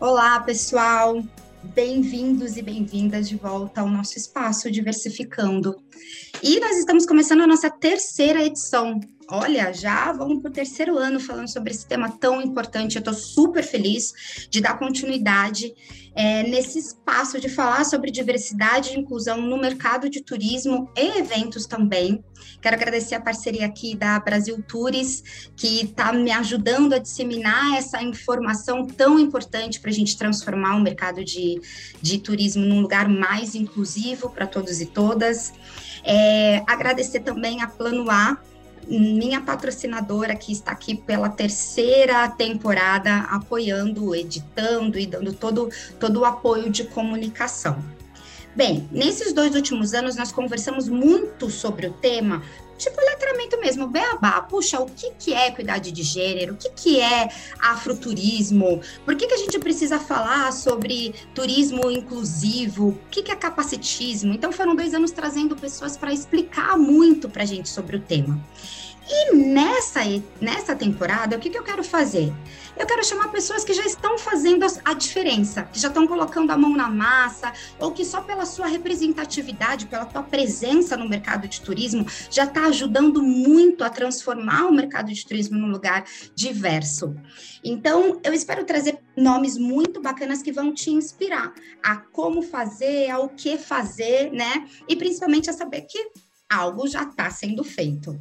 Olá, pessoal. Bem-vindos e bem-vindas de volta ao nosso espaço Diversificando. E nós estamos começando a nossa terceira edição. Olha, já vamos para o terceiro ano falando sobre esse tema tão importante. Eu estou super feliz de dar continuidade é, nesse espaço de falar sobre diversidade e inclusão no mercado de turismo e eventos também. Quero agradecer a parceria aqui da Brasil Tours, que está me ajudando a disseminar essa informação tão importante para a gente transformar o mercado de, de turismo num lugar mais inclusivo para todos e todas. É, agradecer também a Plano A, minha patrocinadora que está aqui pela terceira temporada, apoiando, editando e dando todo, todo o apoio de comunicação. Bem, nesses dois últimos anos nós conversamos muito sobre o tema, tipo letramento mesmo, beabá, puxa, o que, que é equidade de gênero, o que, que é afroturismo, por que, que a gente precisa falar sobre turismo inclusivo, o que, que é capacitismo, então foram dois anos trazendo pessoas para explicar muito para a gente sobre o tema. E nessa, nessa temporada, o que, que eu quero fazer? Eu quero chamar pessoas que já estão fazendo a diferença, que já estão colocando a mão na massa, ou que só pela sua representatividade, pela tua presença no mercado de turismo, já está ajudando muito a transformar o mercado de turismo num lugar diverso. Então, eu espero trazer nomes muito bacanas que vão te inspirar a como fazer, ao que fazer, né? E principalmente a saber que algo já está sendo feito.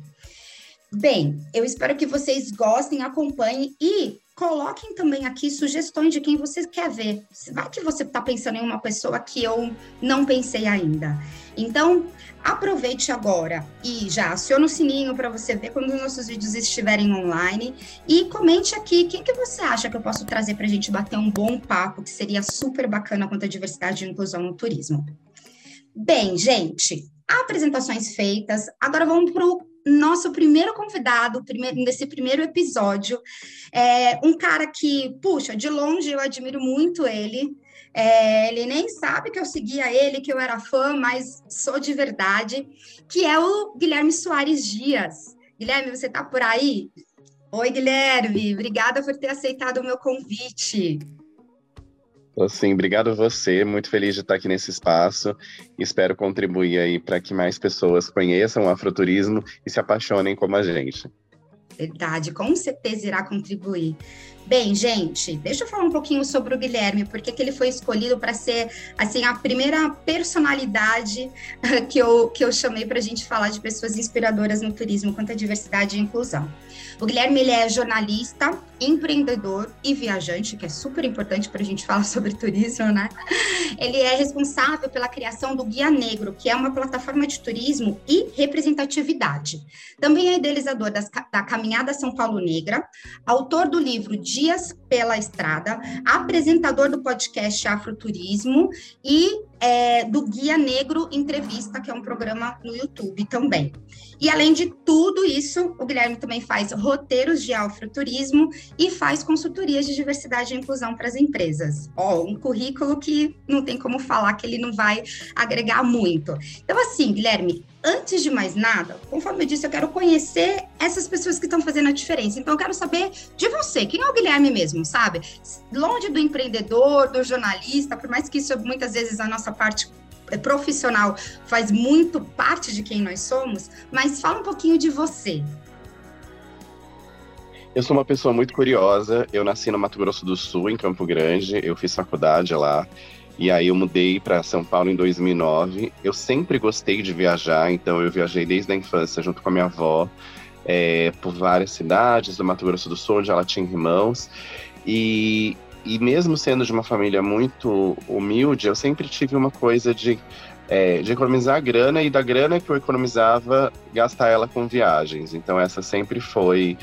Bem, eu espero que vocês gostem, acompanhem e coloquem também aqui sugestões de quem você quer ver. Vai que você está pensando em uma pessoa que eu não pensei ainda. Então, aproveite agora e já aciona o sininho para você ver quando os nossos vídeos estiverem online e comente aqui quem que você acha que eu posso trazer para a gente bater um bom papo, que seria super bacana quanto à diversidade e inclusão no turismo. Bem, gente, apresentações feitas, agora vamos para o nosso primeiro convidado, primeiro, nesse primeiro episódio, é um cara que, puxa, de longe eu admiro muito ele. É, ele nem sabe que eu seguia ele, que eu era fã, mas sou de verdade, que é o Guilherme Soares Dias. Guilherme, você está por aí? Oi, Guilherme, obrigada por ter aceitado o meu convite. Sim, obrigado a você, muito feliz de estar aqui nesse espaço. Espero contribuir aí para que mais pessoas conheçam o afroturismo e se apaixonem como a gente. Verdade, com certeza irá contribuir. Bem, gente, deixa eu falar um pouquinho sobre o Guilherme, porque que ele foi escolhido para ser assim a primeira personalidade que eu, que eu chamei para a gente falar de pessoas inspiradoras no turismo quanto à diversidade e inclusão. O Guilherme ele é jornalista, empreendedor e viajante, que é super importante para a gente falar sobre turismo, né? Ele é responsável pela criação do Guia Negro, que é uma plataforma de turismo e representatividade. Também é idealizador das, da Caminhada São Paulo Negra, autor do livro Dias pela Estrada, apresentador do podcast Afroturismo e é, do Guia Negro Entrevista, que é um programa no YouTube também. E além de tudo isso, o Guilherme também faz roteiros de afroturismo e faz consultorias de diversidade e inclusão para as empresas. Ó, um currículo que não tem como falar que ele não vai agregar muito. Então, assim, Guilherme, antes de mais nada, conforme eu disse, eu quero conhecer essas pessoas que estão fazendo a diferença. Então, eu quero saber de você, quem é o Guilherme mesmo, sabe? Longe do empreendedor, do jornalista, por mais que isso muitas vezes a nossa parte é, profissional faz muito parte de quem nós somos, mas fala um pouquinho de você. Eu sou uma pessoa muito curiosa. Eu nasci no Mato Grosso do Sul, em Campo Grande. Eu fiz faculdade lá. E aí eu mudei para São Paulo em 2009. Eu sempre gostei de viajar, então eu viajei desde a infância junto com a minha avó é, por várias cidades do Mato Grosso do Sul, onde ela tinha irmãos. E, e mesmo sendo de uma família muito humilde, eu sempre tive uma coisa de, é, de economizar grana e da grana que eu economizava, gastar ela com viagens. Então essa sempre foi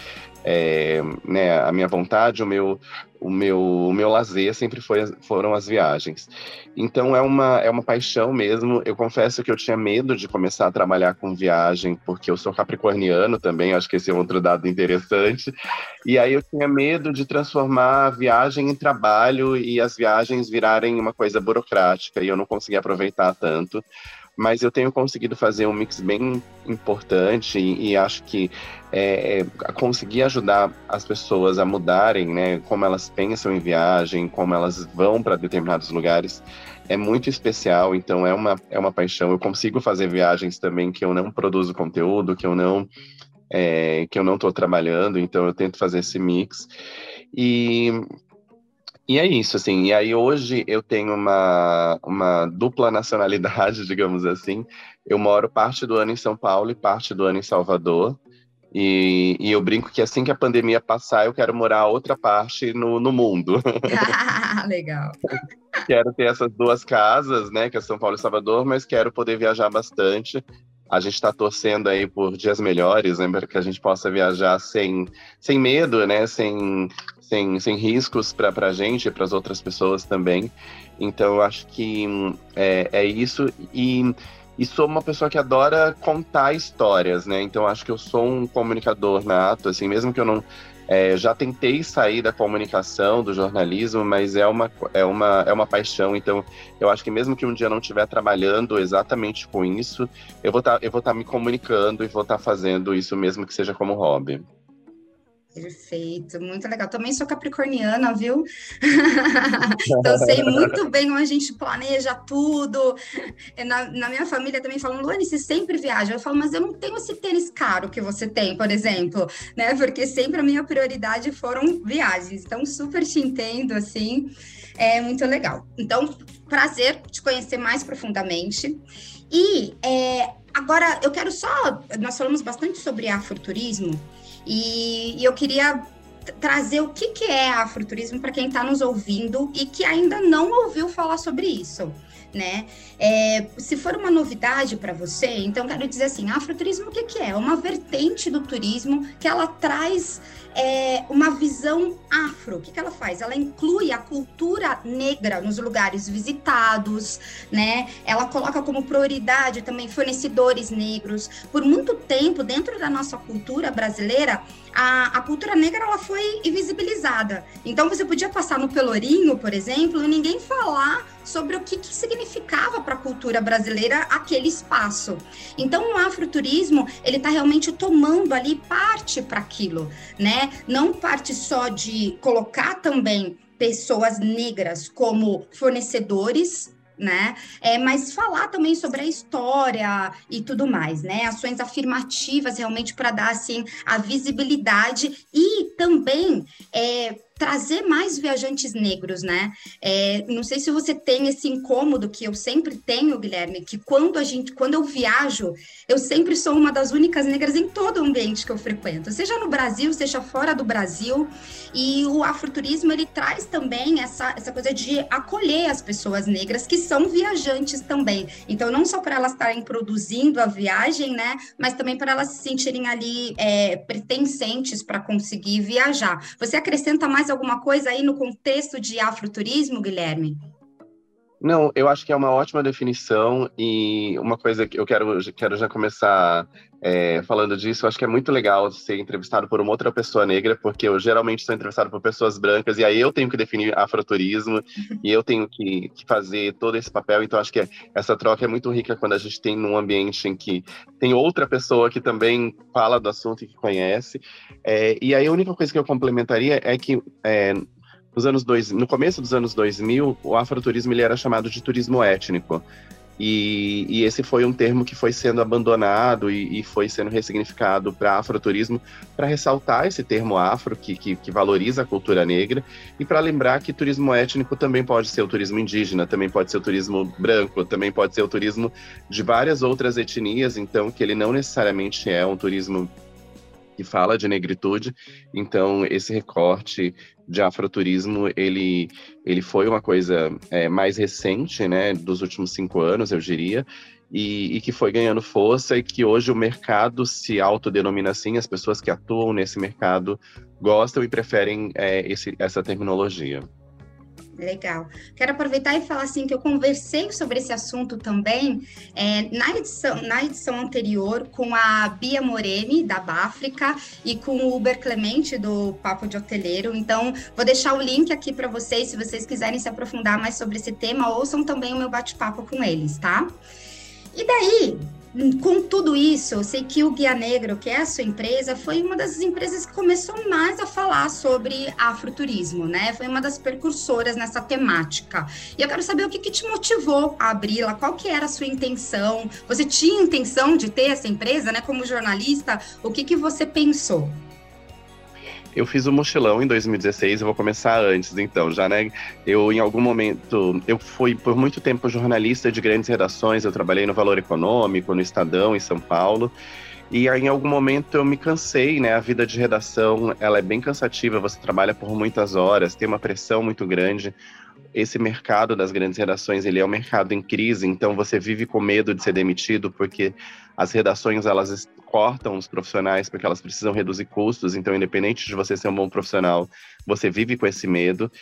é, né, a minha vontade, o meu, o meu, o meu lazer sempre foi, foram as viagens. Então é uma, é uma paixão mesmo. Eu confesso que eu tinha medo de começar a trabalhar com viagem, porque eu sou capricorniano também, acho que esse é outro dado interessante. E aí eu tinha medo de transformar a viagem em trabalho e as viagens virarem uma coisa burocrática, e eu não conseguia aproveitar tanto. Mas eu tenho conseguido fazer um mix bem importante e, e acho que é, é, conseguir ajudar as pessoas a mudarem, né, como elas pensam em viagem, como elas vão para determinados lugares, é muito especial. Então é uma é uma paixão. Eu consigo fazer viagens também que eu não produzo conteúdo, que eu não é, que eu não estou trabalhando. Então eu tento fazer esse mix e e é isso, assim. E aí hoje eu tenho uma, uma dupla nacionalidade, digamos assim. Eu moro parte do ano em São Paulo e parte do ano em Salvador. E, e eu brinco que assim que a pandemia passar, eu quero morar outra parte no, no mundo. Legal. quero ter essas duas casas, né, que é São Paulo e Salvador, mas quero poder viajar bastante. A gente está torcendo aí por dias melhores, né, para que a gente possa viajar sem, sem medo, né, sem, sem, sem riscos para a gente e para as outras pessoas também. Então, eu acho que é, é isso. E, e sou uma pessoa que adora contar histórias, né? Então, acho que eu sou um comunicador nato, assim, mesmo que eu não. É, já tentei sair da comunicação, do jornalismo, mas é uma, é, uma, é uma paixão. Então, eu acho que mesmo que um dia não estiver trabalhando exatamente com isso, eu vou tá, estar tá me comunicando e vou estar tá fazendo isso mesmo que seja como hobby. Perfeito, muito legal. Também sou capricorniana, viu? então sei muito bem como a gente planeja tudo. Na, na, minha família também falam, Luane, você sempre viaja. Eu falo, mas eu não tenho esse tênis caro que você tem, por exemplo, né? Porque sempre a minha prioridade foram viagens. Então, super te entendo, assim, é muito legal. Então, prazer te conhecer mais profundamente. E é, agora eu quero só. Nós falamos bastante sobre afroturismo. E, e eu queria trazer o que, que é afroturismo para quem está nos ouvindo e que ainda não ouviu falar sobre isso. Né? É, se for uma novidade para você, então quero dizer assim, afroturismo o que, que é? É uma vertente do turismo que ela traz é, uma visão afro. O que, que ela faz? Ela inclui a cultura negra nos lugares visitados, né? Ela coloca como prioridade também fornecedores negros. Por muito tempo, dentro da nossa cultura brasileira, a, a cultura negra ela foi invisibilizada. Então você podia passar no Pelourinho, por exemplo, e ninguém falar sobre o que, que significava para a cultura brasileira aquele espaço. Então o afroturismo ele está realmente tomando ali parte para aquilo, né? Não parte só de colocar também pessoas negras como fornecedores né? É, mas falar também sobre a história e tudo mais, né? Ações afirmativas realmente para dar assim a visibilidade e também é, trazer mais viajantes negros, né? É, não sei se você tem esse incômodo que eu sempre tenho, Guilherme, que quando a gente, quando eu viajo, eu sempre sou uma das únicas negras em todo o ambiente que eu frequento, seja no Brasil, seja fora do Brasil. E o afroturismo ele traz também essa, essa coisa de acolher as pessoas negras que são viajantes também. Então, não só para elas estarem produzindo a viagem, né? Mas também para elas se sentirem ali é, pertencentes para conseguir viajar. Você acrescenta mais mais alguma coisa aí no contexto de afroturismo, Guilherme? Não, eu acho que é uma ótima definição e uma coisa que eu quero, quero já começar é, falando disso, eu acho que é muito legal ser entrevistado por uma outra pessoa negra, porque eu geralmente sou entrevistado por pessoas brancas e aí eu tenho que definir afroturismo e eu tenho que, que, fazer todo esse papel, então acho que essa troca é muito rica quando a gente tem num ambiente em que tem outra pessoa que também fala do assunto e que conhece. É, e aí a única coisa que eu complementaria é que é, nos anos dois, no começo dos anos 2000, o afroturismo ele era chamado de turismo étnico. E, e esse foi um termo que foi sendo abandonado e, e foi sendo ressignificado para afroturismo, para ressaltar esse termo afro, que, que, que valoriza a cultura negra, e para lembrar que turismo étnico também pode ser o turismo indígena, também pode ser o turismo branco, também pode ser o turismo de várias outras etnias, então que ele não necessariamente é um turismo que fala de negritude. Então, esse recorte de afroturismo, ele, ele foi uma coisa é, mais recente, né, dos últimos cinco anos, eu diria, e, e, que foi ganhando força e que hoje o mercado se autodenomina assim, as pessoas que atuam nesse mercado gostam e preferem é, esse, essa terminologia. Legal. Quero aproveitar e falar assim que eu conversei sobre esse assunto também é, na, edição, na edição anterior com a Bia Moreni, da Báfrica, e com o Uber Clemente, do Papo de Hoteleiro. Então, vou deixar o link aqui para vocês, se vocês quiserem se aprofundar mais sobre esse tema, ouçam também o meu bate-papo com eles, tá? E daí, com tudo isso, eu sei que o Guia Negro, que é a sua empresa, foi uma das empresas que começou mais a falar sobre afroturismo, né? Foi uma das percursoras nessa temática. E eu quero saber o que, que te motivou a abri-la, qual que era a sua intenção? Você tinha intenção de ter essa empresa, né? Como jornalista, o que, que você pensou? Eu fiz o mochilão em 2016, eu vou começar antes, então, já, né? Eu, em algum momento, eu fui por muito tempo jornalista de grandes redações, eu trabalhei no Valor Econômico, no Estadão, em São Paulo. E aí, em algum momento eu me cansei, né? A vida de redação, ela é bem cansativa, você trabalha por muitas horas, tem uma pressão muito grande. Esse mercado das grandes redações, ele é um mercado em crise, então você vive com medo de ser demitido, porque as redações, elas cortam os profissionais porque elas precisam reduzir custos, então independente de você ser um bom profissional, você vive com esse medo.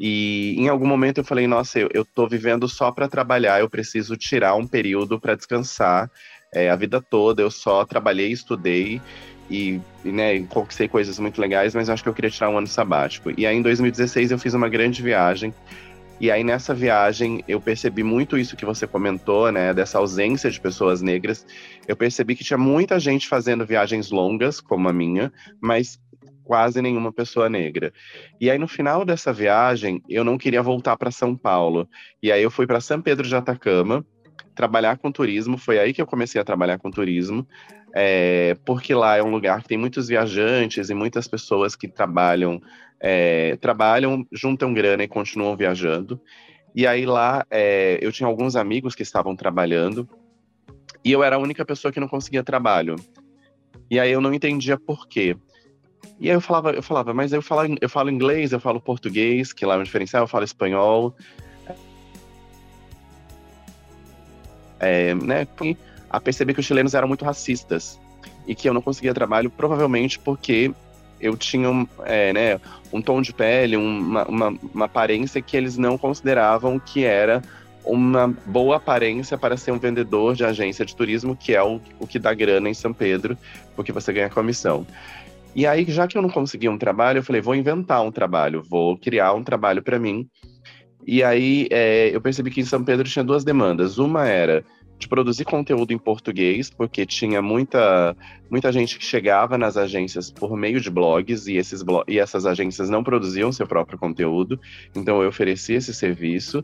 E em algum momento eu falei, nossa, eu, tô vivendo só para trabalhar, eu preciso tirar um período para descansar. É, a vida toda eu só trabalhei, estudei e né, conquistei coisas muito legais, mas acho que eu queria tirar um ano sabático. E aí em 2016 eu fiz uma grande viagem e aí nessa viagem eu percebi muito isso que você comentou, né, dessa ausência de pessoas negras. Eu percebi que tinha muita gente fazendo viagens longas, como a minha, mas quase nenhuma pessoa negra. E aí no final dessa viagem, eu não queria voltar para São Paulo. E aí eu fui para São Pedro de Atacama trabalhar com turismo. Foi aí que eu comecei a trabalhar com turismo, é, porque lá é um lugar que tem muitos viajantes e muitas pessoas que trabalham é, trabalham, juntam grana e continuam viajando. E aí lá é, eu tinha alguns amigos que estavam trabalhando e eu era a única pessoa que não conseguia trabalho. E aí eu não entendia por quê. E aí eu falava, eu falava, mas eu falo, eu falo inglês, eu falo português, que lá é um diferencial, eu falo espanhol. É, né, a perceber que os chilenos eram muito racistas e que eu não conseguia trabalho, provavelmente porque eu tinha um, é, né, um tom de pele, uma, uma, uma aparência que eles não consideravam que era uma boa aparência para ser um vendedor de agência de turismo, que é o, o que dá grana em São Pedro, porque você ganha comissão. E aí, já que eu não conseguia um trabalho, eu falei, vou inventar um trabalho, vou criar um trabalho para mim. E aí, é, eu percebi que em São Pedro tinha duas demandas. Uma era de produzir conteúdo em português, porque tinha muita, muita gente que chegava nas agências por meio de blogs e, esses blo e essas agências não produziam seu próprio conteúdo, então eu ofereci esse serviço.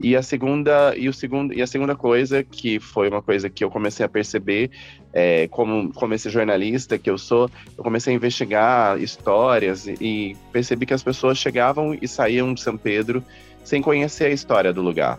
E a segunda e o segundo e a segunda coisa que foi uma coisa que eu comecei a perceber é, como como esse jornalista que eu sou, eu comecei a investigar histórias e, e percebi que as pessoas chegavam e saíam de São Pedro sem conhecer a história do lugar.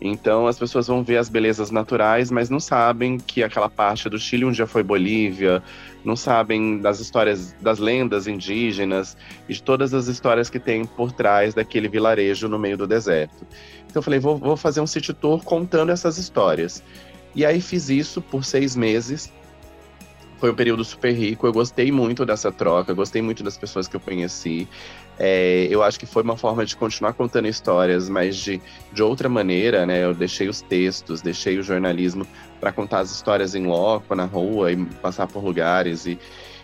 Então as pessoas vão ver as belezas naturais, mas não sabem que aquela parte do Chile um dia foi Bolívia, não sabem das histórias, das lendas indígenas e de todas as histórias que tem por trás daquele vilarejo no meio do deserto. Então eu falei, vou, vou fazer um city tour contando essas histórias. E aí fiz isso por seis meses. Foi um período super rico, eu gostei muito dessa troca, gostei muito das pessoas que eu conheci. É, eu acho que foi uma forma de continuar contando histórias, mas de, de outra maneira, né? Eu deixei os textos, deixei o jornalismo para contar as histórias em loco, na rua, e passar por lugares. E,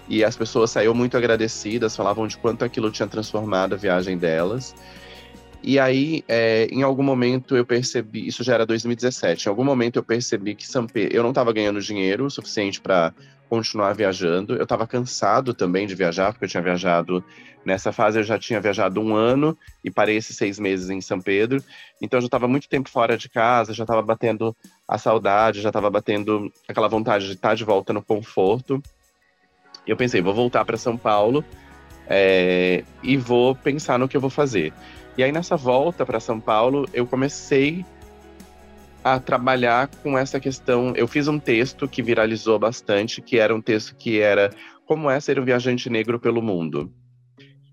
e as pessoas saíram muito agradecidas, falavam de quanto aquilo tinha transformado a viagem delas. E aí, é, em algum momento eu percebi, isso já era 2017, em algum momento eu percebi que São Pedro, eu não estava ganhando dinheiro o suficiente para continuar viajando. Eu estava cansado também de viajar, porque eu tinha viajado nessa fase, eu já tinha viajado um ano e parei esses seis meses em São Pedro. Então eu já estava muito tempo fora de casa, já estava batendo a saudade, já estava batendo aquela vontade de estar de volta no conforto. E eu pensei, vou voltar para São Paulo é, e vou pensar no que eu vou fazer. E aí nessa volta para São Paulo, eu comecei a trabalhar com essa questão. Eu fiz um texto que viralizou bastante, que era um texto que era Como é ser um viajante negro pelo mundo,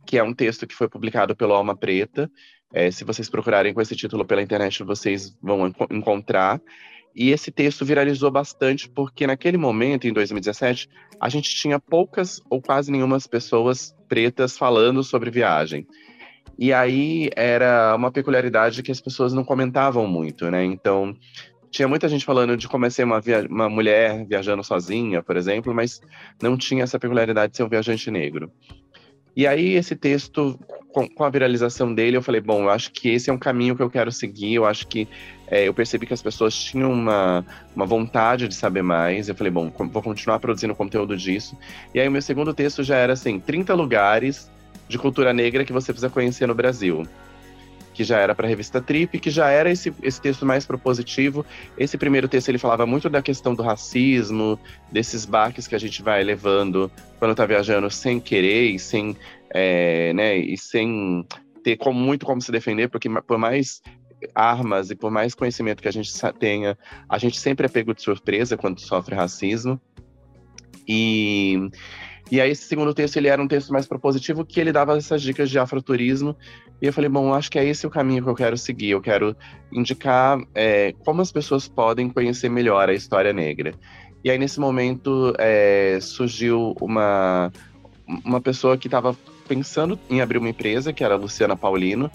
que é um texto que foi publicado pelo Alma Preta. É, se vocês procurarem com esse título pela internet, vocês vão encontrar. E esse texto viralizou bastante porque naquele momento, em 2017, a gente tinha poucas ou quase nenhuma pessoas pretas falando sobre viagem. E aí era uma peculiaridade que as pessoas não comentavam muito, né? Então, tinha muita gente falando de como é ser uma, uma mulher viajando sozinha, por exemplo, mas não tinha essa peculiaridade de ser um viajante negro. E aí esse texto com, com, a viralização dele, eu falei, bom, eu acho que esse é um caminho que eu quero seguir, eu acho que é, eu percebi que as pessoas tinham uma, uma vontade de saber mais, eu falei, bom, vou continuar produzindo conteúdo disso. E aí o meu segundo texto já era assim, 30 lugares de cultura negra que você precisa conhecer no Brasil que já era para a revista Trip, que já era esse, esse texto mais propositivo. Esse primeiro texto ele falava muito da questão do racismo, desses baques que a gente vai levando quando está viajando sem querer e sem, é, né, e sem ter como, muito como se defender, porque por mais armas e por mais conhecimento que a gente tenha, a gente sempre é pego de surpresa quando sofre racismo. E e aí, esse segundo texto, ele era um texto mais propositivo, que ele dava essas dicas de afroturismo. E eu falei, bom, acho que é esse o caminho que eu quero seguir. Eu quero indicar é, como as pessoas podem conhecer melhor a história negra. E aí, nesse momento, é, surgiu uma, uma pessoa que estava pensando em abrir uma empresa, que era a Luciana Paulino.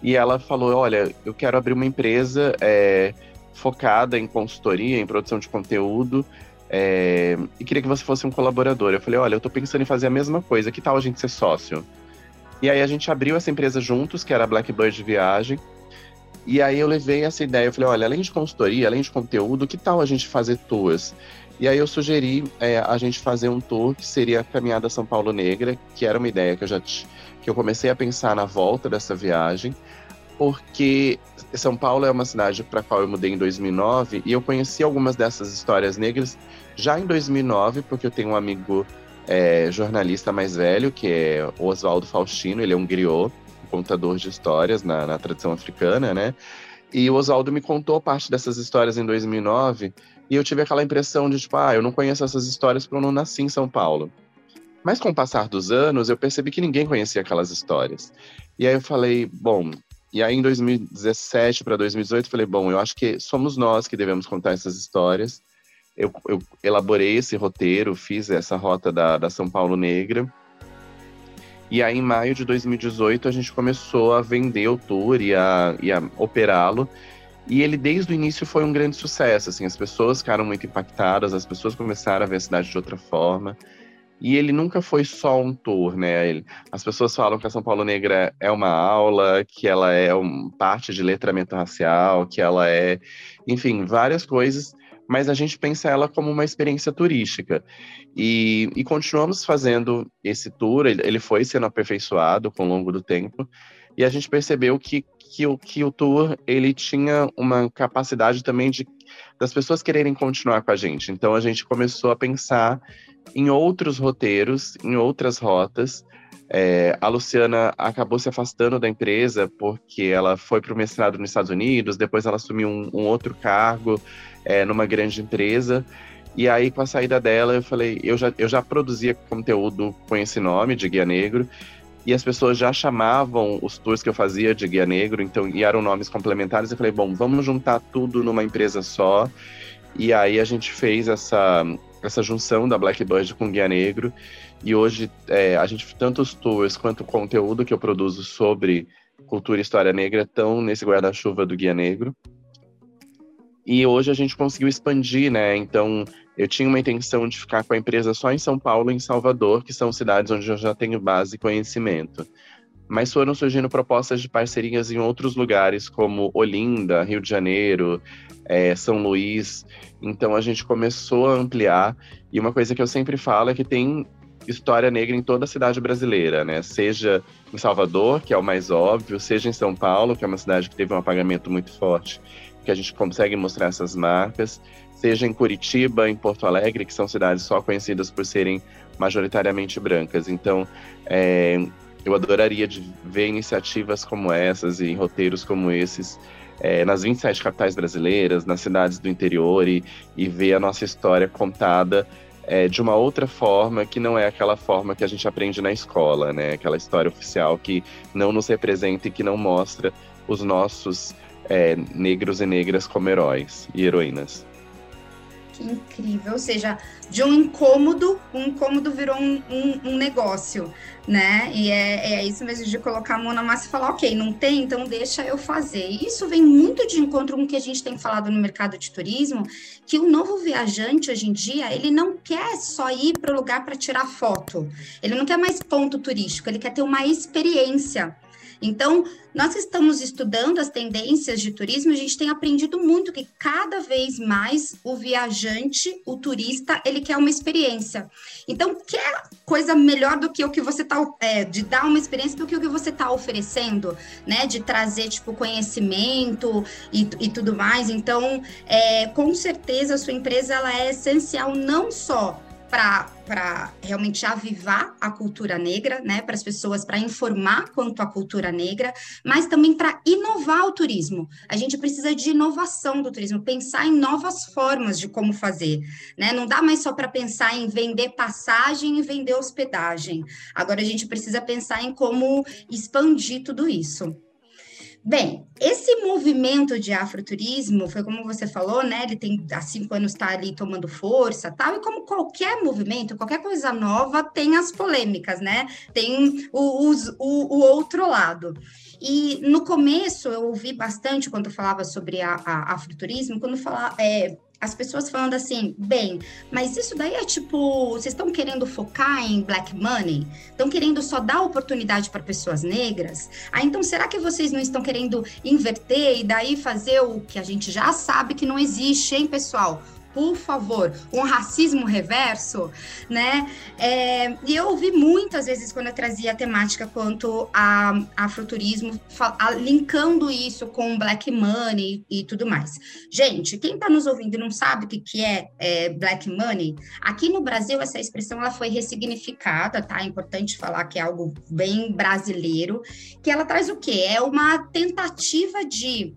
E ela falou, olha, eu quero abrir uma empresa é, focada em consultoria, em produção de conteúdo, é, e queria que você fosse um colaborador. Eu falei, olha, eu tô pensando em fazer a mesma coisa, que tal a gente ser sócio? E aí a gente abriu essa empresa juntos, que era a Blackbird Viagem. E aí eu levei essa ideia, eu falei, olha, além de consultoria, além de conteúdo, que tal a gente fazer tours? E aí eu sugeri é, a gente fazer um tour que seria a Caminhada São Paulo Negra, que era uma ideia que eu já que eu comecei a pensar na volta dessa viagem porque São Paulo é uma cidade para a qual eu mudei em 2009 e eu conheci algumas dessas histórias negras já em 2009, porque eu tenho um amigo é, jornalista mais velho, que é Oswaldo Faustino, ele é um griot, contador de histórias na, na tradição africana, né? E o Oswaldo me contou parte dessas histórias em 2009 e eu tive aquela impressão de, tipo, ah, eu não conheço essas histórias porque eu não nasci em São Paulo. Mas com o passar dos anos, eu percebi que ninguém conhecia aquelas histórias. E aí eu falei, bom, e aí, em 2017 para 2018, falei: bom, eu acho que somos nós que devemos contar essas histórias. Eu, eu elaborei esse roteiro, fiz essa rota da, da São Paulo Negra. E aí, em maio de 2018, a gente começou a vender o tour e a, e a operá-lo. E ele, desde o início, foi um grande sucesso. Assim, as pessoas ficaram muito impactadas, as pessoas começaram a ver a cidade de outra forma. E ele nunca foi só um tour, né? Ele, as pessoas falam que a São Paulo Negra é uma aula, que ela é um, parte de letramento racial, que ela é, enfim, várias coisas, mas a gente pensa ela como uma experiência turística. E, e continuamos fazendo esse tour, ele, ele foi sendo aperfeiçoado com o longo do tempo, e a gente percebeu que, que, o, que o tour ele tinha uma capacidade também de das pessoas quererem continuar com a gente. Então a gente começou a pensar em outros roteiros, em outras rotas. É, a Luciana acabou se afastando da empresa porque ela foi para o mestrado nos Estados Unidos, depois ela assumiu um, um outro cargo é, numa grande empresa. E aí, com a saída dela, eu falei, eu já, eu já produzia conteúdo com esse nome de Guia Negro, e as pessoas já chamavam os tours que eu fazia de Guia Negro, então, e eram nomes complementares. Eu falei, bom, vamos juntar tudo numa empresa só. E aí a gente fez essa, essa junção da Blackbird com Guia Negro. E hoje é, a gente, tanto os tours quanto o conteúdo que eu produzo sobre cultura e história negra estão nesse guarda-chuva do Guia Negro. E hoje a gente conseguiu expandir, né? Então, eu tinha uma intenção de ficar com a empresa só em São Paulo e em Salvador, que são cidades onde eu já tenho base e conhecimento. Mas foram surgindo propostas de parcerias em outros lugares, como Olinda, Rio de Janeiro, é, São Luís. Então a gente começou a ampliar. E uma coisa que eu sempre falo é que tem história negra em toda a cidade brasileira, né? Seja em Salvador, que é o mais óbvio, seja em São Paulo, que é uma cidade que teve um apagamento muito forte, que a gente consegue mostrar essas marcas, seja em Curitiba, em Porto Alegre, que são cidades só conhecidas por serem majoritariamente brancas. Então, é, eu adoraria ver iniciativas como essas e roteiros como esses é, nas 27 capitais brasileiras, nas cidades do interior e, e ver a nossa história contada é, de uma outra forma que não é aquela forma que a gente aprende na escola, né? Aquela história oficial que não nos representa e que não mostra os nossos é, negros e negras como heróis e heroínas. Que incrível, ou seja, de um incômodo, um incômodo virou um, um, um negócio, né? E é, é, isso mesmo de colocar a mão na massa e falar, ok, não tem, então deixa eu fazer. E isso vem muito de encontro com o que a gente tem falado no mercado de turismo, que o novo viajante hoje em dia, ele não quer só ir para o lugar para tirar foto, ele não quer mais ponto turístico, ele quer ter uma experiência. Então, nós estamos estudando as tendências de turismo, a gente tem aprendido muito que cada vez mais o viajante, o turista, ele quer uma experiência. Então, que coisa melhor do que o que você está, é, de dar uma experiência do que o que você está oferecendo, né? De trazer, tipo, conhecimento e, e tudo mais. Então, é, com certeza, a sua empresa, ela é essencial não só para realmente avivar a cultura negra, né, para as pessoas, para informar quanto à cultura negra, mas também para inovar o turismo. A gente precisa de inovação do turismo, pensar em novas formas de como fazer, né? Não dá mais só para pensar em vender passagem e vender hospedagem. Agora a gente precisa pensar em como expandir tudo isso. Bem, esse movimento de afroturismo foi como você falou, né? Ele tem há cinco anos está ali tomando força, tal. E como qualquer movimento, qualquer coisa nova tem as polêmicas, né? Tem o, o, o outro lado. E no começo eu ouvi bastante quando falava sobre a, a afroturismo, quando falava é, as pessoas falando assim, bem, mas isso daí é tipo, vocês estão querendo focar em black money? Estão querendo só dar oportunidade para pessoas negras? Ah, então será que vocês não estão querendo inverter e daí fazer o que a gente já sabe que não existe, hein, pessoal? Por favor, um racismo reverso, né? É, e eu ouvi muitas vezes quando eu trazia a temática quanto a afroturismo, a, linkando isso com black money e tudo mais. Gente, quem está nos ouvindo e não sabe o que, que é, é, black money, aqui no Brasil essa expressão ela foi ressignificada, tá? É importante falar que é algo bem brasileiro, que ela traz o quê? É uma tentativa de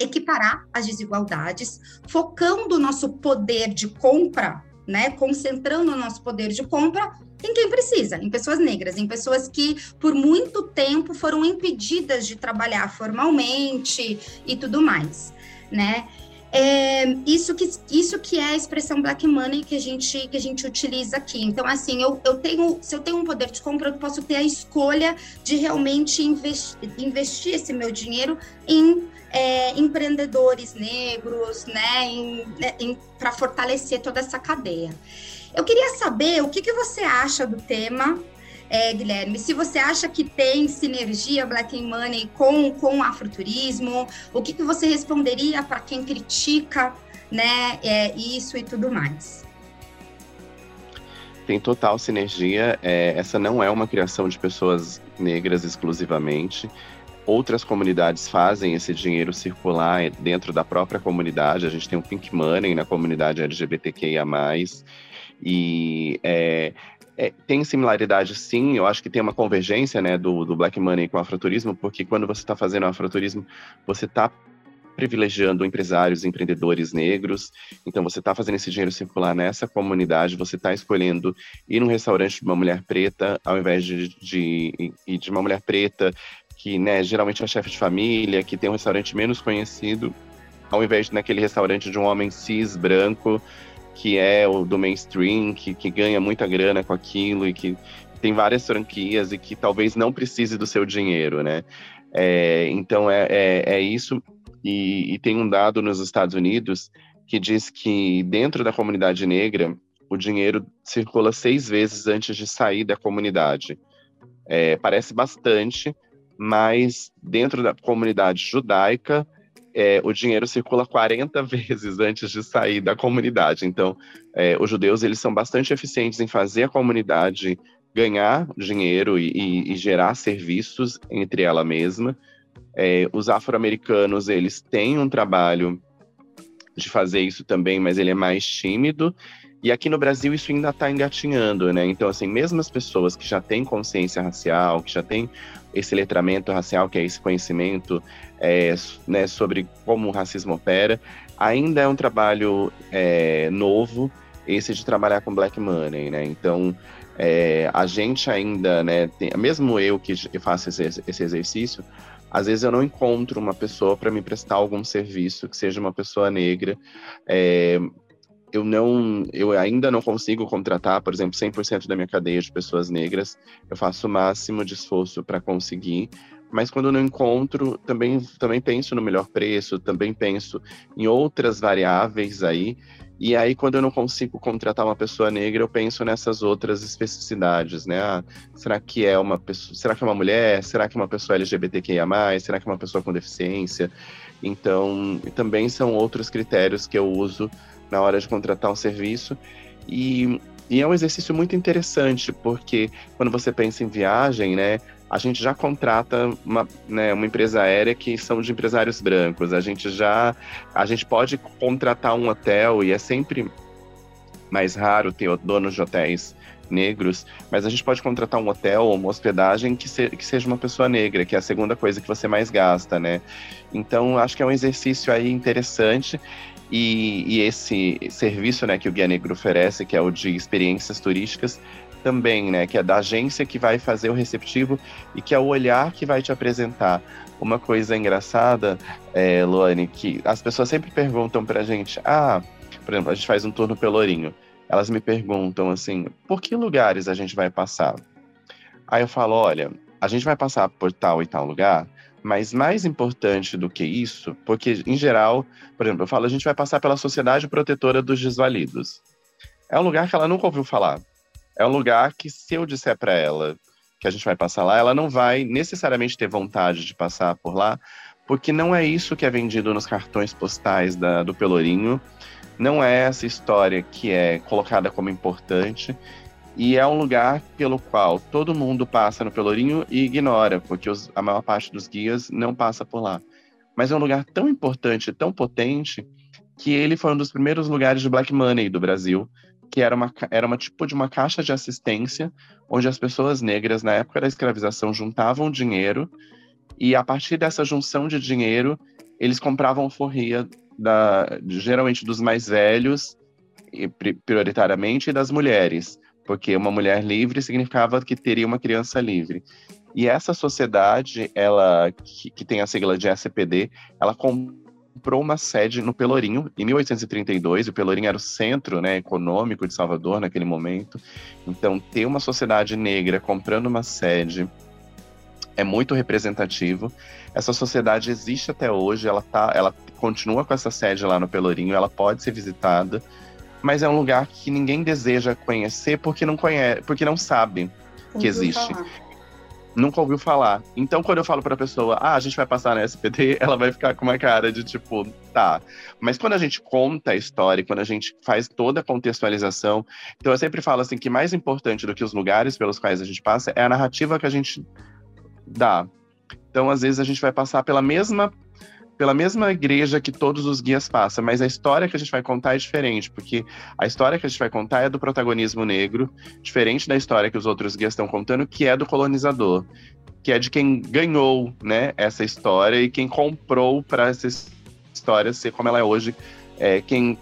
equiparar as desigualdades, focando o nosso poder de compra, né, concentrando o nosso poder de compra em quem precisa, em pessoas negras, em pessoas que por muito tempo foram impedidas de trabalhar formalmente e tudo mais, né? É, isso, que, isso que é a expressão black money que a gente, que a gente utiliza aqui. Então, assim, eu, eu tenho, se eu tenho um poder de compra, eu posso ter a escolha de realmente investir, investir esse meu dinheiro em é, empreendedores negros, né, né para fortalecer toda essa cadeia. Eu queria saber o que, que você acha do tema, é, Guilherme, se você acha que tem sinergia Black Money com, com o afroturismo, o que, que você responderia para quem critica né, é, isso e tudo mais? Tem total sinergia. É, essa não é uma criação de pessoas negras exclusivamente outras comunidades fazem esse dinheiro circular dentro da própria comunidade. A gente tem o Pink Money na comunidade LGBTQIA+. E é, é, tem similaridade, sim. Eu acho que tem uma convergência né, do, do Black Money com o afroturismo, porque quando você está fazendo afroturismo, você está privilegiando empresários, empreendedores negros. Então, você está fazendo esse dinheiro circular nessa comunidade, você está escolhendo ir num restaurante de uma mulher preta, ao invés de, de, de, de uma mulher preta que né, geralmente é chefe de família, que tem um restaurante menos conhecido, ao invés de naquele restaurante de um homem cis, branco, que é o do mainstream, que, que ganha muita grana com aquilo e que tem várias franquias e que talvez não precise do seu dinheiro, né? É, então é, é, é isso. E, e, tem um dado nos Estados Unidos que diz que dentro da comunidade negra o dinheiro circula seis vezes antes de sair da comunidade. É, parece bastante, mas dentro da comunidade judaica, é, o dinheiro circula 40 vezes antes de sair da comunidade. Então, é, os judeus eles são bastante eficientes em fazer a comunidade ganhar dinheiro e, e, e gerar serviços entre ela mesma. É, os afro-americanos eles têm um trabalho de fazer isso também, mas ele é mais tímido. E aqui no Brasil isso ainda está engatinhando, né? Então, assim, mesmo as pessoas que já têm consciência racial, que já têm esse letramento racial, que é esse conhecimento é, né, sobre como o racismo opera, ainda é um trabalho é, novo esse de trabalhar com black money, né? Então, é, a gente ainda, né, tem, mesmo eu que faço esse, esse exercício, às vezes eu não encontro uma pessoa para me prestar algum serviço que seja uma pessoa negra. É, eu não, eu ainda não consigo contratar, por exemplo, 100% da minha cadeia de pessoas negras. Eu faço o máximo de esforço para conseguir, mas quando não encontro, também também penso no melhor preço, também penso em outras variáveis aí E aí, quando eu não consigo contratar uma pessoa negra, eu penso nessas outras especificidades, né? Ah, será que é uma pessoa, será que é uma mulher? Será que é uma pessoa LGBTQIA+, será que é uma pessoa com deficiência? Então, também são outros critérios que eu uso na hora de contratar um serviço. E, e é um exercício muito interessante, porque quando você pensa em viagem, né? a gente já contrata uma, né, uma empresa aérea que são de empresários brancos. A gente já a gente pode contratar um hotel e é sempre mais raro ter donos de hotéis negros, mas a gente pode contratar um hotel ou uma hospedagem que, se, que seja uma pessoa negra, que é a segunda coisa que você mais gasta, né? Então, acho que é um exercício aí interessante e, e, esse serviço né, que o Guia Negro oferece, que é o de experiências turísticas, também, né? Que é da agência que vai fazer o receptivo e que é o olhar que vai te apresentar. Uma coisa engraçada, é, Luane, que as pessoas sempre perguntam pra gente, ah, por exemplo, a gente faz um tour no Pelourinho. Elas me perguntam assim, por que lugares a gente vai passar? Aí eu falo, olha, a gente vai passar por tal e tal lugar, mas mais importante do que isso, porque em geral, por exemplo, eu falo, a gente vai passar pela Sociedade Protetora dos Desvalidos. É um lugar que ela nunca ouviu falar. É um lugar que, se eu disser para ela que a gente vai passar lá, ela não vai necessariamente ter vontade de passar por lá, porque não é isso que é vendido nos cartões postais da, do Pelourinho, não é essa história que é colocada como importante, e é um lugar pelo qual todo mundo passa no Pelourinho e ignora, porque os, a maior parte dos guias não passa por lá. Mas é um lugar tão importante, tão potente, que ele foi um dos primeiros lugares de black money do Brasil, que era uma, era uma tipo de uma caixa de assistência, onde as pessoas negras, na época da escravização, juntavam dinheiro, e a partir dessa junção de dinheiro, eles compravam forria, da, geralmente dos mais velhos, prioritariamente, e das mulheres, porque uma mulher livre significava que teria uma criança livre. E essa sociedade, ela que, que tem a sigla de SPD, ela comprou uma sede no Pelourinho em 1832. O Pelourinho era o centro né, econômico de Salvador naquele momento. Então, ter uma sociedade negra comprando uma sede é muito representativo. Essa sociedade existe até hoje, ela, tá, ela continua com essa sede lá no Pelourinho, ela pode ser visitada, mas é um lugar que ninguém deseja conhecer porque não conhece, porque não sabe que existe. Falar nunca ouviu falar. Então, quando eu falo pra pessoa, ah, a gente vai passar na SPD, ela vai ficar com uma cara de tipo, tá. Mas quando a gente conta a história, quando a gente faz toda a contextualização, então eu sempre falo assim que mais importante do que os lugares pelos quais a gente passa é a narrativa que a gente dá. Então, às vezes, a gente vai passar pela mesma pela mesma igreja que todos os guias passam, mas a história que a gente vai contar é diferente, porque a história que a gente vai contar é do protagonismo negro, diferente da história que os outros guias estão contando, que é do colonizador, que é de quem ganhou, né, essa história e quem comprou para essa história ser como ela é hoje, é, quem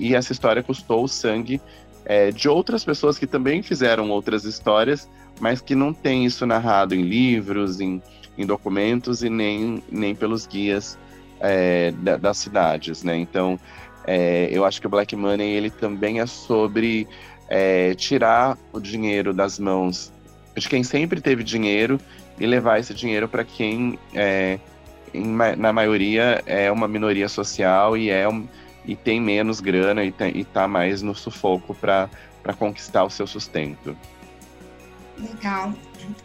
e essa história custou o sangue é, de outras pessoas que também fizeram outras histórias, mas que não tem isso narrado em livros, em, em documentos e nem, nem pelos guias é, da, das cidades, né? Então, é, eu acho que o Black Money ele também é sobre é, tirar o dinheiro das mãos de quem sempre teve dinheiro e levar esse dinheiro para quem, é, em, na maioria, é uma minoria social e é um, e tem menos grana e, tem, e tá mais no sufoco para conquistar o seu sustento. Legal.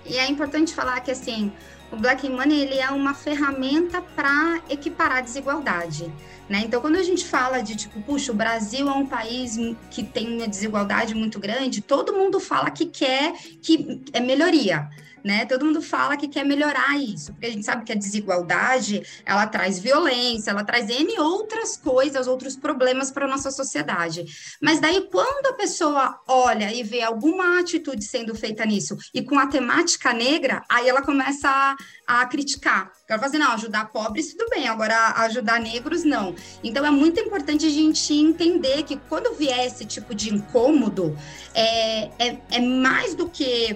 E é importante falar que assim o Black Money ele é uma ferramenta para equiparar a desigualdade. Né? Então, quando a gente fala de tipo, puxa, o Brasil é um país que tem uma desigualdade muito grande, todo mundo fala que quer que é melhoria né? Todo mundo fala que quer melhorar isso, porque a gente sabe que a desigualdade, ela traz violência, ela traz N outras coisas, outros problemas para a nossa sociedade. Mas daí, quando a pessoa olha e vê alguma atitude sendo feita nisso, e com a temática negra, aí ela começa a, a criticar. Ela fala assim, não, ajudar pobres, tudo bem, agora ajudar negros, não. Então, é muito importante a gente entender que quando vier esse tipo de incômodo, é, é, é mais do que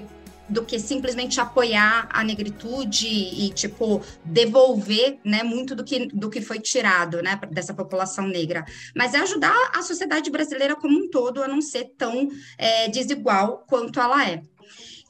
do que simplesmente apoiar a negritude e, tipo, devolver, né, muito do que, do que foi tirado, né, dessa população negra. Mas é ajudar a sociedade brasileira como um todo a não ser tão é, desigual quanto ela é.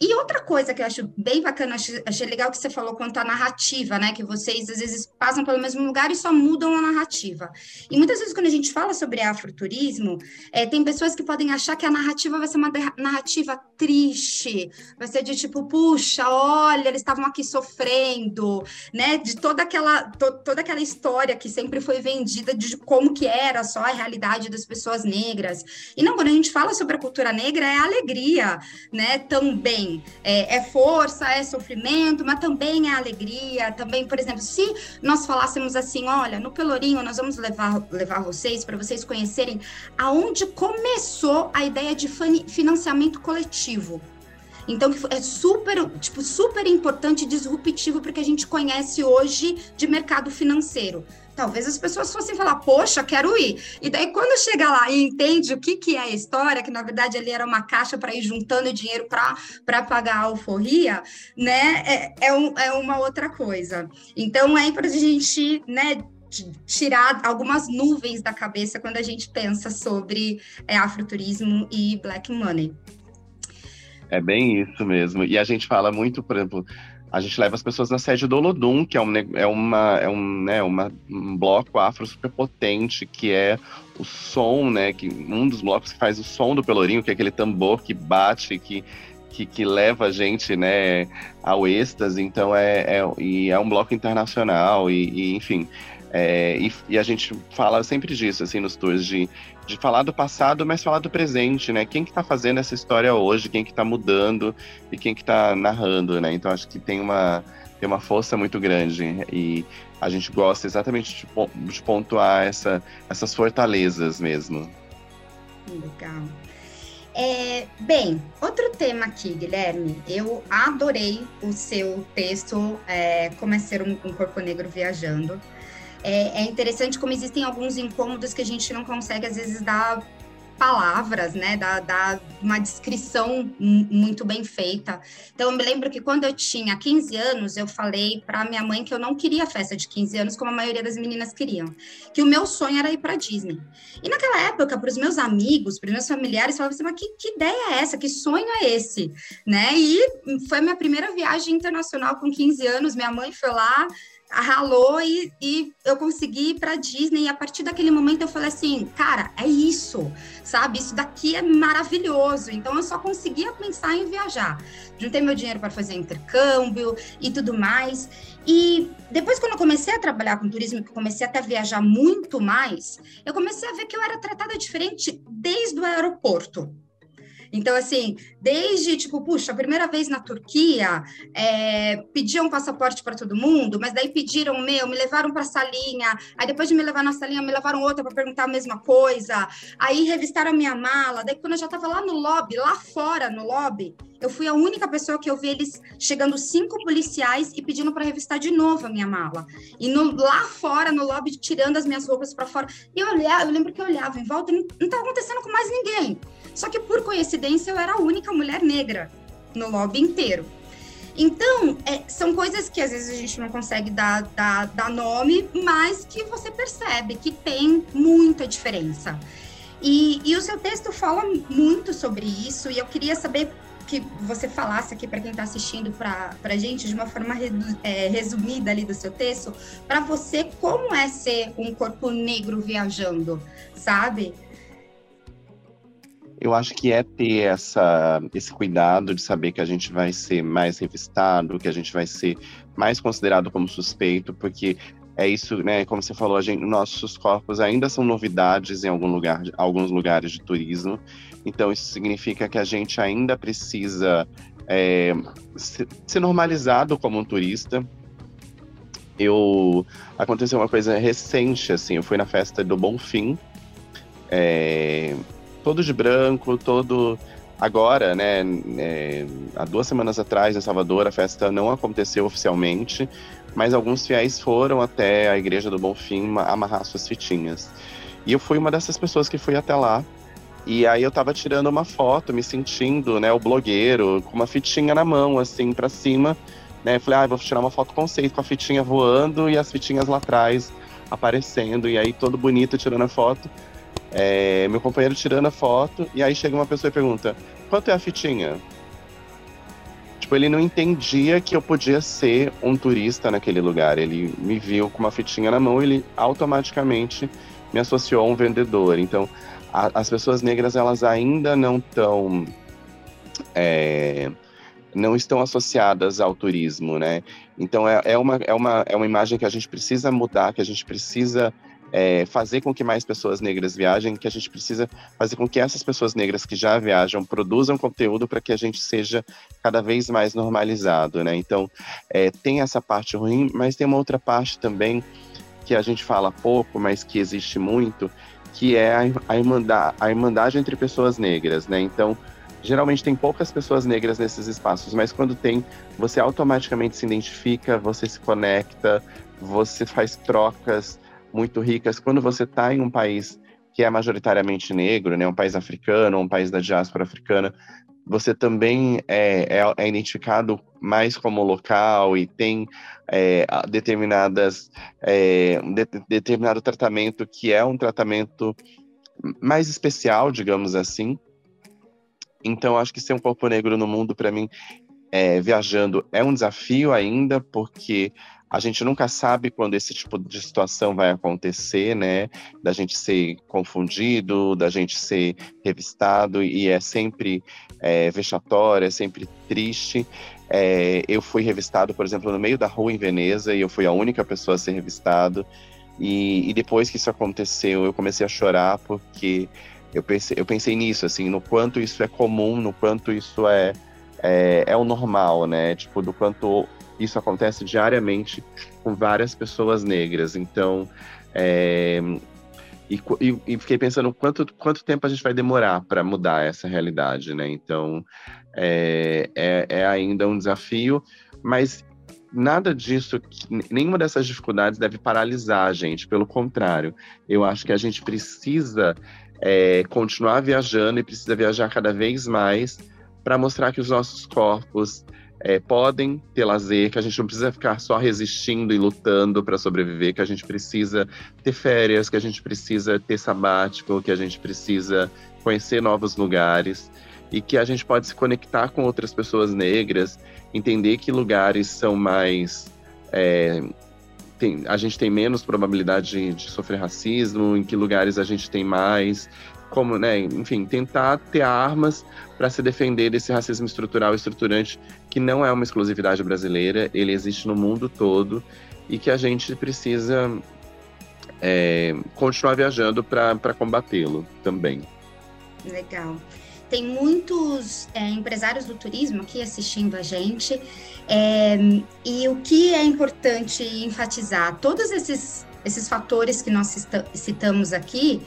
E outra coisa que eu acho bem bacana, achei, legal que você falou quanto à narrativa, né? Que vocês às vezes passam pelo mesmo lugar e só mudam a narrativa. E muitas vezes, quando a gente fala sobre afroturismo, é, tem pessoas que podem achar que a narrativa vai ser uma narrativa triste, vai ser de tipo, puxa, olha, eles estavam aqui sofrendo, né? De toda aquela, to, toda aquela história que sempre foi vendida de como que era só a realidade das pessoas negras. E não, quando a gente fala sobre a cultura negra, é alegria, né? Também é, é, força, é sofrimento, mas também é alegria. Também, por exemplo, se nós falássemos assim, olha, no Pelourinho nós vamos levar, levar vocês para vocês conhecerem aonde começou a ideia de financiamento coletivo. Então, é super, tipo, super importante e disruptivo porque a gente conhece hoje de mercado financeiro talvez as pessoas fossem falar, poxa, quero ir. E daí, quando chega lá e entende o que, que é a história, que na verdade ali era uma caixa para ir juntando dinheiro para pagar a alforria, né? É, é, um, é uma outra coisa. Então, é para a gente, né? tirar algumas nuvens da cabeça quando a gente pensa sobre é, afroturismo e black money. É bem isso mesmo. E a gente fala muito, por exemplo, a gente leva as pessoas na sede do Olodum, que é, um, é, uma, é um, né, uma, um bloco afro super potente, que é o som, né? Que, um dos blocos que faz o som do Pelourinho, que é aquele tambor que bate, que, que, que leva a gente né, ao êxtase. Então é, é, e é um bloco internacional, e, e enfim. É, e, e, a gente fala sempre disso, assim, nos tours, de, de falar do passado, mas falar do presente, né? Quem que tá fazendo essa história hoje, quem que tá mudando e quem que tá narrando, né? Então acho que tem uma, tem uma força muito grande e a gente gosta exatamente de, de pontuar essa, essas fortalezas mesmo. Legal. É, bem, outro tema aqui, Guilherme. Eu adorei o seu texto, é, Como é ser um, um corpo negro viajando é, é interessante como existem alguns incômodos que a gente não consegue, às vezes, dar palavras, né, dar, dar uma descrição muito bem feita. Então, eu me lembro que quando eu tinha 15 anos, eu falei para minha mãe que eu não queria festa de 15 anos, como a maioria das meninas queriam, que o meu sonho era ir para Disney. E naquela época, para os meus amigos, para os meus familiares, falavam assim, mas que, que ideia é essa? Que sonho é esse? Né? E foi minha primeira viagem internacional com 15 anos, minha mãe foi lá, ralou e, e eu consegui ir para Disney. E a partir daquele momento eu falei assim, cara, é isso, sabe? Isso daqui é maravilhoso. Então eu só conseguia pensar em viajar. Juntei meu dinheiro para fazer intercâmbio e tudo mais. E depois, quando eu comecei a trabalhar com turismo, que comecei até a viajar muito mais, eu comecei a ver que eu era tratada diferente desde o aeroporto. Então, assim, desde tipo, puxa, a primeira vez na Turquia, é, pediam um passaporte para todo mundo, mas daí pediram o meu, me levaram para a salinha, aí depois de me levar na salinha, me levaram outra para perguntar a mesma coisa, aí revistaram a minha mala, daí quando eu já estava lá no lobby, lá fora no lobby, eu fui a única pessoa que eu vi eles chegando cinco policiais e pedindo para revistar de novo a minha mala. E no, lá fora, no lobby, tirando as minhas roupas para fora. E eu olhava, eu lembro que eu olhava em volta e não estava acontecendo com mais ninguém. Só que por coincidência eu era a única mulher negra no lobby inteiro. Então, é, são coisas que às vezes a gente não consegue dar, dar, dar nome, mas que você percebe que tem muita diferença. E, e o seu texto fala muito sobre isso, e eu queria saber que você falasse aqui para quem está assistindo para a gente, de uma forma é, resumida ali do seu texto, para você, como é ser um corpo negro viajando, sabe? Eu acho que é ter essa, esse cuidado de saber que a gente vai ser mais revistado, que a gente vai ser mais considerado como suspeito, porque é isso, né? Como você falou, gente, nossos corpos ainda são novidades em algum lugar, alguns lugares de turismo. Então isso significa que a gente ainda precisa é, ser normalizado como um turista. Eu aconteceu uma coisa recente, assim, eu fui na festa do Bonfim. É, todo de branco, todo. Agora, né, é, há duas semanas atrás, em Salvador, a festa não aconteceu oficialmente, mas alguns fiéis foram até a Igreja do Bonfim amarrar suas fitinhas. E eu fui uma dessas pessoas que fui até lá. E aí eu tava tirando uma foto, me sentindo, né, o blogueiro, com uma fitinha na mão, assim, para cima. Né? Falei, ah, vou tirar uma foto conceito com a fitinha voando e as fitinhas lá atrás aparecendo. E aí todo bonito tirando a foto. É, meu companheiro tirando a foto, e aí chega uma pessoa e pergunta: quanto é a fitinha? tipo, ele não entendia que eu podia ser um turista naquele lugar. Ele me viu com uma fitinha na mão, ele automaticamente me associou a um vendedor. Então, a, as pessoas negras elas ainda não estão é, não estão associadas ao turismo, né? Então é, é, uma, é, uma, é uma imagem que a gente precisa mudar, que a gente precisa é, fazer com que mais pessoas negras viajem, que a gente precisa fazer com que essas pessoas negras que já viajam produzam conteúdo para que a gente seja cada vez mais normalizado, né? Então, é, tem essa parte ruim, mas tem uma outra parte também que a gente fala pouco, mas que existe muito, que é a, a, irmandade, a entre pessoas negras, né? Então, geralmente tem poucas pessoas negras nesses espaços, mas quando tem, você automaticamente se identifica, você se conecta, você faz trocas, muito ricas. Quando você está em um país que é majoritariamente negro, né, um país africano, um país da diáspora africana, você também é, é, é identificado mais como local e tem é, determinadas é, de, determinado tratamento que é um tratamento mais especial, digamos assim. Então, acho que ser um corpo negro no mundo, para mim, é, viajando, é um desafio ainda, porque a gente nunca sabe quando esse tipo de situação vai acontecer, né? Da gente ser confundido, da gente ser revistado, e é sempre é, vexatório, é sempre triste. É, eu fui revistado, por exemplo, no meio da rua em Veneza, e eu fui a única pessoa a ser revistado. E, e depois que isso aconteceu, eu comecei a chorar, porque eu pensei, eu pensei nisso, assim, no quanto isso é comum, no quanto isso é, é, é o normal, né? Tipo, do quanto isso acontece diariamente com várias pessoas negras. Então, é, e, e, fiquei pensando quanto, quanto tempo a gente vai demorar para mudar essa realidade, né? Então, é, é, é, ainda um desafio, mas nada disso, nenhuma dessas dificuldades deve paralisar a gente, pelo contrário, eu acho que a gente precisa é, continuar viajando e precisa viajar cada vez mais para mostrar que os nossos corpos é, podem ter lazer, que a gente não precisa ficar só resistindo e lutando para sobreviver, que a gente precisa ter férias, que a gente precisa ter sabático, que a gente precisa conhecer novos lugares e que a gente pode se conectar com outras pessoas negras, entender que lugares são mais. É, tem, a gente tem menos probabilidade de, de sofrer racismo, em que lugares a gente tem mais, como, né, enfim, tentar ter armas para se defender desse racismo estrutural e estruturante que não é uma exclusividade brasileira, ele existe no mundo todo e que a gente precisa é, continuar viajando para combatê-lo também. Legal. Tem muitos é, empresários do turismo aqui assistindo a gente, é, e o que é importante enfatizar, todos esses, esses fatores que nós citamos aqui,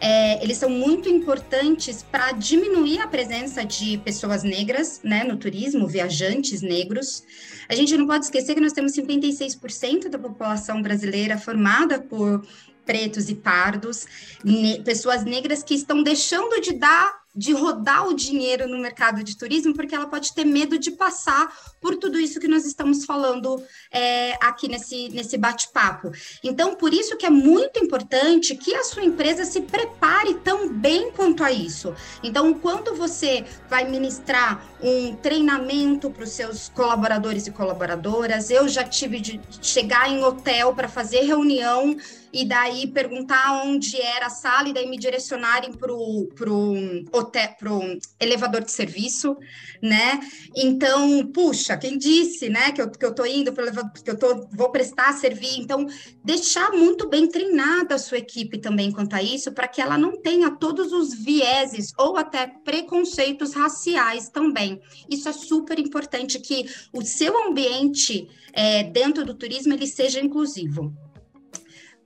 é, eles são muito importantes para diminuir a presença de pessoas negras né, no turismo, viajantes negros. A gente não pode esquecer que nós temos 56% da população brasileira formada por pretos e pardos, ne pessoas negras que estão deixando de dar de rodar o dinheiro no mercado de turismo, porque ela pode ter medo de passar por tudo isso que nós estamos falando é, aqui nesse, nesse bate-papo. Então, por isso que é muito importante que a sua empresa se prepare tão bem quanto a isso. Então, quando você vai ministrar um treinamento para os seus colaboradores e colaboradoras, eu já tive de chegar em hotel para fazer reunião e daí perguntar onde era a sala e daí me direcionarem para o hotel, pro elevador de serviço, né? Então, puxa, quem disse, né, que eu, que eu tô indo para que eu tô, vou prestar servir. Então, deixar muito bem treinada a sua equipe também quanto a isso, para que ela não tenha todos os vieses ou até preconceitos raciais também. Isso é super importante que o seu ambiente é, dentro do turismo ele seja inclusivo.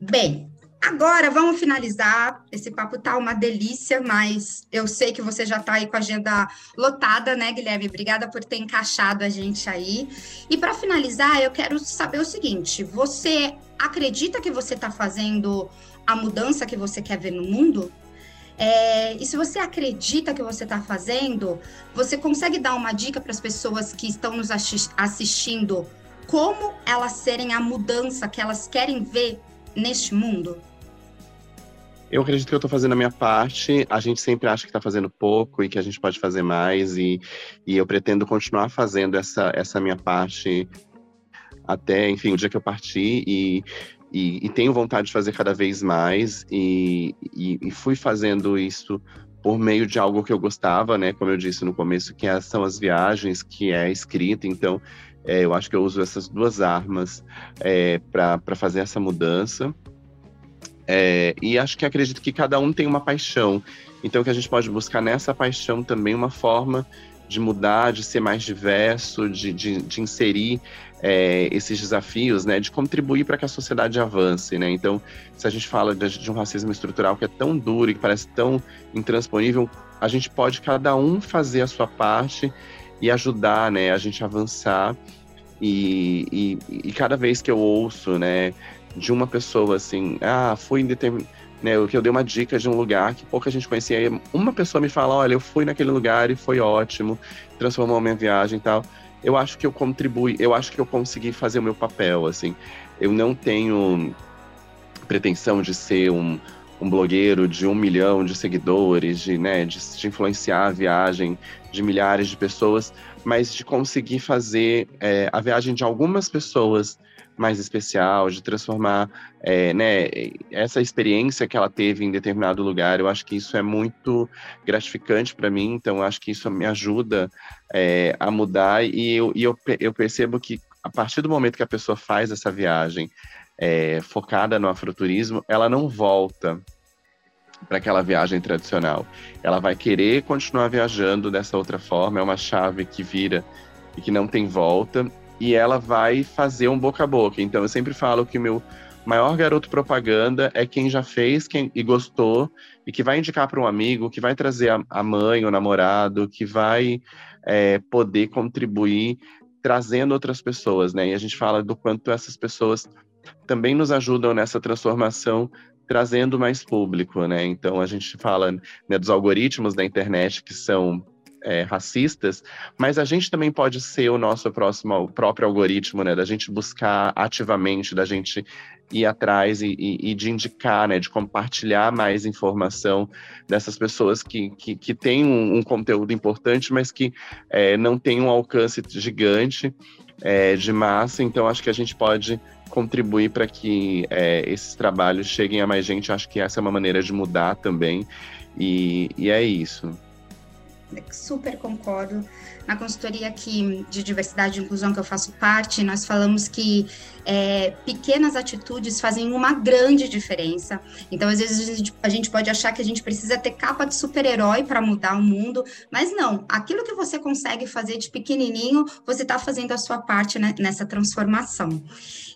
Bem, agora vamos finalizar. Esse papo tá uma delícia, mas eu sei que você já está aí com a agenda lotada, né, Guilherme? Obrigada por ter encaixado a gente aí. E para finalizar, eu quero saber o seguinte: você acredita que você está fazendo a mudança que você quer ver no mundo? É, e se você acredita que você está fazendo, você consegue dar uma dica para as pessoas que estão nos assistindo como elas serem a mudança que elas querem ver neste mundo? Eu acredito que eu estou fazendo a minha parte. A gente sempre acha que está fazendo pouco e que a gente pode fazer mais, e, e eu pretendo continuar fazendo essa, essa minha parte até, enfim, o dia que eu partir. E, e, e tenho vontade de fazer cada vez mais. E, e, e, fui fazendo isso por meio de algo que eu gostava, né? Como eu disse no começo, que são as viagens, que é a escrita. Então, é, eu acho que eu uso essas duas armas é, para fazer essa mudança. É, e acho que acredito que cada um tem uma paixão. Então, que a gente pode buscar nessa paixão também uma forma de mudar, de ser mais diverso, de, de, de inserir é, esses desafios, né, de contribuir para que a sociedade avance, né? Então, se a gente fala de, de, um racismo estrutural que é tão duro e que parece tão intransponível, a gente pode cada um fazer a sua parte e ajudar, né, a gente avançar. E, e, e cada vez que eu ouço, né, de uma pessoa assim, ah, fui em determinado. Né, que eu dei uma dica de um lugar que pouca gente conhecia. Uma pessoa me fala: olha, eu fui naquele lugar e foi ótimo, transformou minha viagem e tal. Eu acho que eu contribuí, eu acho que eu consegui fazer o meu papel, assim. Eu não tenho pretensão de ser um, um blogueiro de um milhão de seguidores, de, né, de, de influenciar a viagem de milhares de pessoas, mas de conseguir fazer é, a viagem de algumas pessoas mais especial, de transformar é, né, essa experiência que ela teve em determinado lugar. Eu acho que isso é muito gratificante para mim, então acho que isso me ajuda é, a mudar e, eu, e eu, eu percebo que a partir do momento que a pessoa faz essa viagem é, focada no afroturismo, ela não volta para aquela viagem tradicional. Ela vai querer continuar viajando dessa outra forma, é uma chave que vira e que não tem volta e ela vai fazer um boca a boca. Então eu sempre falo que meu maior garoto propaganda é quem já fez quem, e gostou e que vai indicar para um amigo, que vai trazer a, a mãe, o namorado, que vai é, poder contribuir trazendo outras pessoas, né? E a gente fala do quanto essas pessoas também nos ajudam nessa transformação trazendo mais público, né? Então a gente fala né, dos algoritmos da internet que são é, racistas, mas a gente também pode ser o nosso próximo, o próprio algoritmo, né? Da gente buscar ativamente, da gente ir atrás e, e, e de indicar, né? De compartilhar mais informação dessas pessoas que, que, que têm um, um conteúdo importante, mas que é, não têm um alcance gigante é, de massa. Então, acho que a gente pode contribuir para que é, esses trabalhos cheguem a mais gente. Acho que essa é uma maneira de mudar também. E, e é isso super concordo. Na consultoria aqui de diversidade e inclusão que eu faço parte, nós falamos que é, pequenas atitudes fazem uma grande diferença. Então, às vezes, a gente pode achar que a gente precisa ter capa de super-herói para mudar o mundo, mas não. Aquilo que você consegue fazer de pequenininho, você está fazendo a sua parte né, nessa transformação.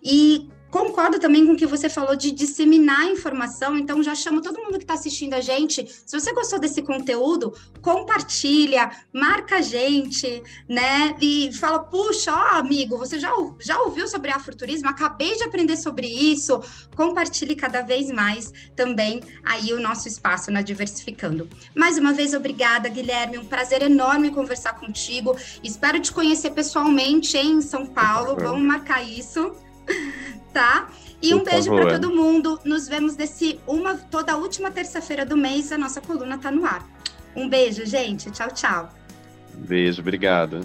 E Concordo também com o que você falou de disseminar a informação, então já chamo todo mundo que está assistindo a gente. Se você gostou desse conteúdo, compartilha, marca a gente, né? E fala, puxa, ó, amigo, você já, já ouviu sobre afroturismo? Acabei de aprender sobre isso. Compartilhe cada vez mais também aí o nosso espaço na Diversificando. Mais uma vez, obrigada, Guilherme. Um prazer enorme conversar contigo. Espero te conhecer pessoalmente em São Paulo. Vamos marcar isso tá? E Por um beijo para todo mundo. Nos vemos desse uma toda última terça-feira do mês. A nossa coluna tá no ar. Um beijo, gente. Tchau, tchau. Beijo, obrigada.